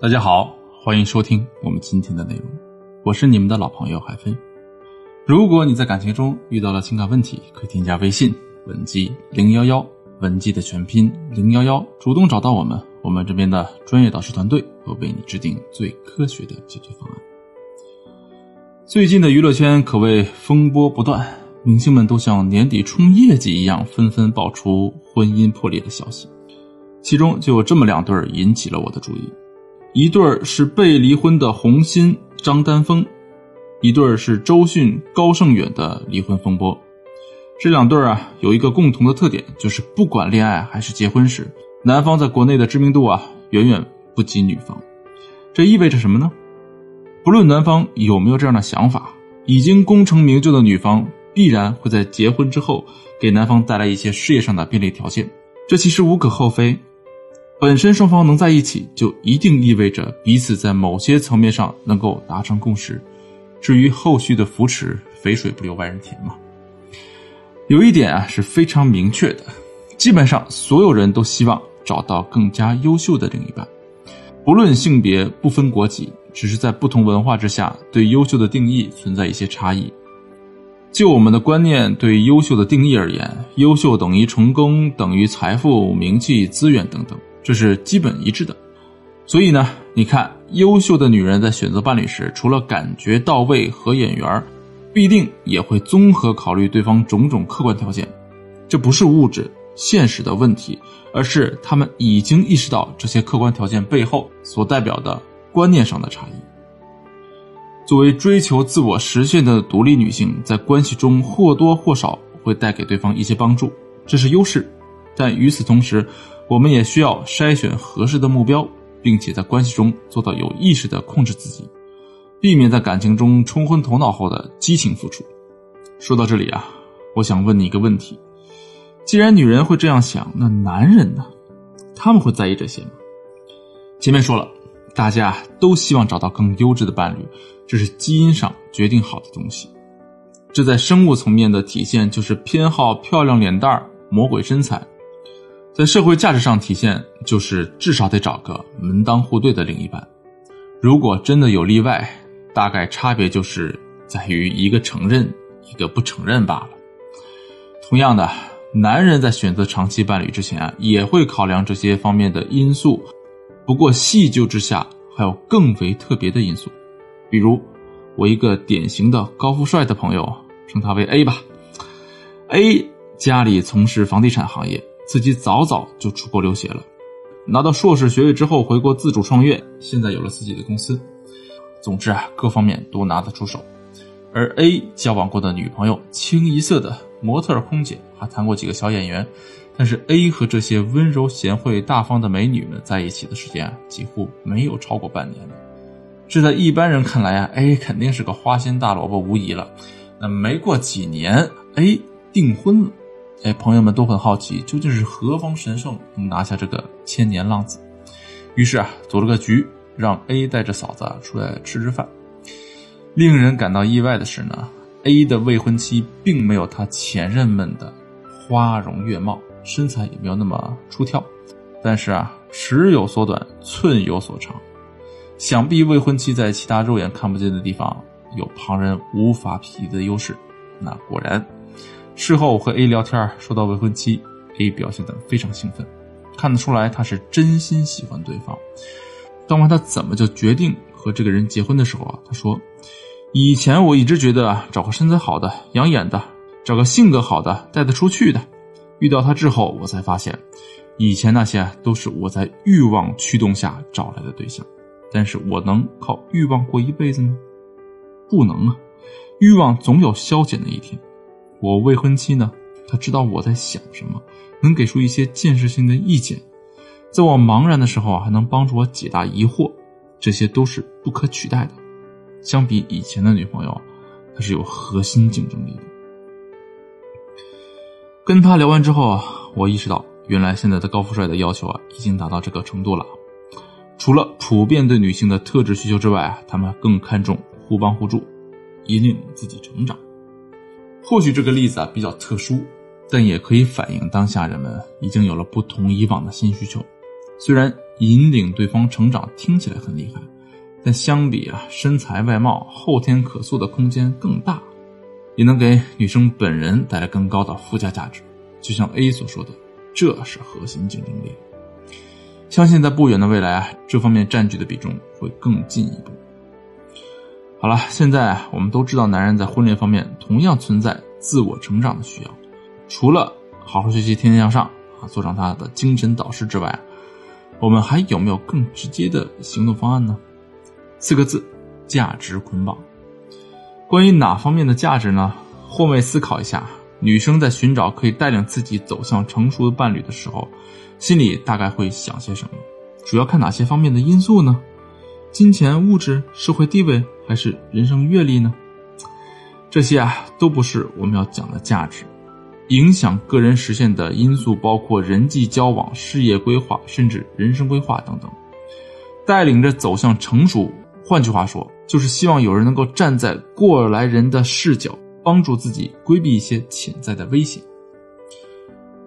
大家好，欢迎收听我们今天的内容，我是你们的老朋友海飞。如果你在感情中遇到了情感问题，可以添加微信文姬零幺幺，文姬的全拼零幺幺，主动找到我们，我们这边的专业导师团队会为你制定最科学的解决方案。最近的娱乐圈可谓风波不断，明星们都像年底冲业绩一样，纷纷爆出婚姻破裂的消息。其中就有这么两对引起了我的注意，一对是被离婚的洪欣张丹峰，一对是周迅高胜远的离婚风波。这两对啊有一个共同的特点，就是不管恋爱还是结婚时，男方在国内的知名度啊远远不及女方。这意味着什么呢？不论男方有没有这样的想法，已经功成名就的女方必然会在结婚之后给男方带来一些事业上的便利条件。这其实无可厚非。本身双方能在一起，就一定意味着彼此在某些层面上能够达成共识。至于后续的扶持，肥水不流外人田嘛。有一点啊是非常明确的，基本上所有人都希望找到更加优秀的另一半，不论性别，不分国籍，只是在不同文化之下，对优秀的定义存在一些差异。就我们的观念对优秀的定义而言，优秀等于成功，等于财富、名气、资源等等。这是基本一致的，所以呢，你看，优秀的女人在选择伴侣时，除了感觉到位和眼缘，必定也会综合考虑对方种种客观条件。这不是物质现实的问题，而是他们已经意识到这些客观条件背后所代表的观念上的差异。作为追求自我实现的独立女性，在关系中或多或少会带给对方一些帮助，这是优势。但与此同时，我们也需要筛选合适的目标，并且在关系中做到有意识的控制自己，避免在感情中冲昏头脑后的激情付出。说到这里啊，我想问你一个问题：既然女人会这样想，那男人呢？他们会在意这些吗？前面说了，大家都希望找到更优质的伴侣，这是基因上决定好的东西。这在生物层面的体现就是偏好漂亮脸蛋、魔鬼身材。在社会价值上体现，就是至少得找个门当户对的另一半。如果真的有例外，大概差别就是在于一个承认，一个不承认罢了。同样的，男人在选择长期伴侣之前啊，也会考量这些方面的因素。不过细究之下，还有更为特别的因素，比如我一个典型的高富帅的朋友，称他为 A 吧。A 家里从事房地产行业。自己早早就出国留学了，拿到硕士学位之后回国自主创业，现在有了自己的公司。总之啊，各方面都拿得出手。而 A 交往过的女朋友清一色的模特空姐，还谈过几个小演员。但是 A 和这些温柔贤惠大方的美女们在一起的时间啊，几乎没有超过半年。这在一般人看来啊，A 肯定是个花心大萝卜无疑了。那没过几年，A 订婚了。哎，朋友们都很好奇，究竟是何方神圣能拿下这个千年浪子？于是啊，组了个局，让 A 带着嫂子出来吃吃饭。令人感到意外的是呢，A 的未婚妻并没有他前任们的花容月貌，身材也没有那么出挑，但是啊，尺有所短，寸有所长。想必未婚妻在其他肉眼看不见的地方有旁人无法匹敌的优势。那果然。事后我和 A 聊天，说到未婚妻，A 表现得非常兴奋，看得出来他是真心喜欢对方。当问他怎么就决定和这个人结婚的时候啊，他说：“以前我一直觉得找个身材好的、养眼的，找个性格好的、带得出去的。遇到他之后，我才发现，以前那些都是我在欲望驱动下找来的对象。但是我能靠欲望过一辈子吗？不能啊，欲望总有消减的一天。”我未婚妻呢？她知道我在想什么，能给出一些建设性的意见，在我茫然的时候啊，还能帮助我解答疑惑，这些都是不可取代的。相比以前的女朋友，她是有核心竞争力的。跟他聊完之后啊，我意识到，原来现在的高富帅的要求啊，已经达到这个程度了。除了普遍对女性的特质需求之外啊，他们更看重互帮互助，引领自己成长。或许这个例子啊比较特殊，但也可以反映当下人们已经有了不同以往的新需求。虽然引领对方成长听起来很厉害，但相比啊身材外貌后天可塑的空间更大，也能给女生本人带来更高的附加价值。就像 A 所说的，这是核心竞争力。相信在不远的未来，这方面占据的比重会更进一步。好了，现在我们都知道，男人在婚恋方面同样存在自我成长的需要，除了好好学习、天天向上啊，做上他的精神导师之外，我们还有没有更直接的行动方案呢？四个字：价值捆绑。关于哪方面的价值呢？换位思考一下，女生在寻找可以带领自己走向成熟的伴侣的时候，心里大概会想些什么？主要看哪些方面的因素呢？金钱、物质、社会地位，还是人生阅历呢？这些啊，都不是我们要讲的价值。影响个人实现的因素包括人际交往、事业规划，甚至人生规划等等。带领着走向成熟，换句话说，就是希望有人能够站在过来人的视角，帮助自己规避一些潜在的危险。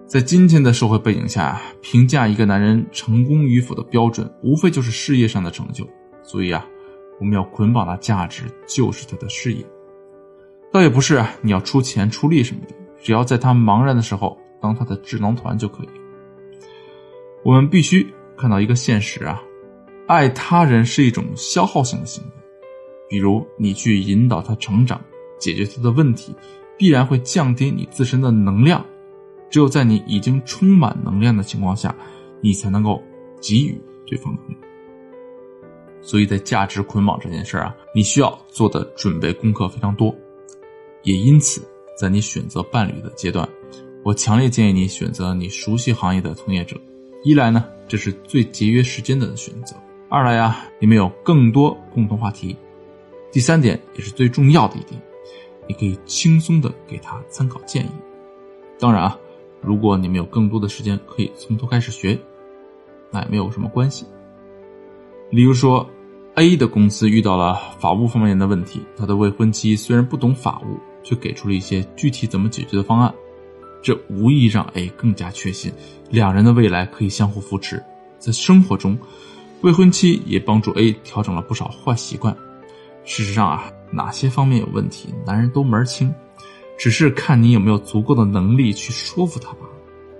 在今天的社会背景下，评价一个男人成功与否的标准，无非就是事业上的成就。所以啊，我们要捆绑的价值就是他的事业，倒也不是，你要出钱出力什么的，只要在他茫然的时候当他的智囊团就可以。我们必须看到一个现实啊，爱他人是一种消耗性的行为，比如你去引导他成长，解决他的问题，必然会降低你自身的能量。只有在你已经充满能量的情况下，你才能够给予对方能量。所以在价值捆绑这件事啊，你需要做的准备功课非常多，也因此，在你选择伴侣的阶段，我强烈建议你选择你熟悉行业的从业者。一来呢，这是最节约时间的选择；二来呀，你们有更多共同话题；第三点也是最重要的一点，你可以轻松的给他参考建议。当然啊，如果你们有更多的时间可以从头开始学，那也没有什么关系。例如说，A 的公司遇到了法务方面的问题，他的未婚妻虽然不懂法务，却给出了一些具体怎么解决的方案，这无疑让 A 更加确信两人的未来可以相互扶持。在生活中，未婚妻也帮助 A 调整了不少坏习惯。事实上啊，哪些方面有问题，男人都门儿清，只是看你有没有足够的能力去说服他吧。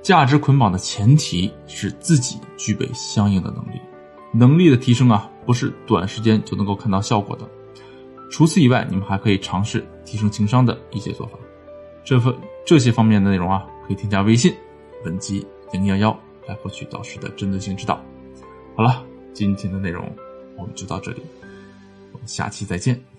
价值捆绑的前提是自己具备相应的能力。能力的提升啊，不是短时间就能够看到效果的。除此以外，你们还可以尝试提升情商的一些做法。这份这些方面的内容啊，可以添加微信文姬零幺幺来获取导师的针对性指导。好了，今天的内容我们就到这里，我们下期再见。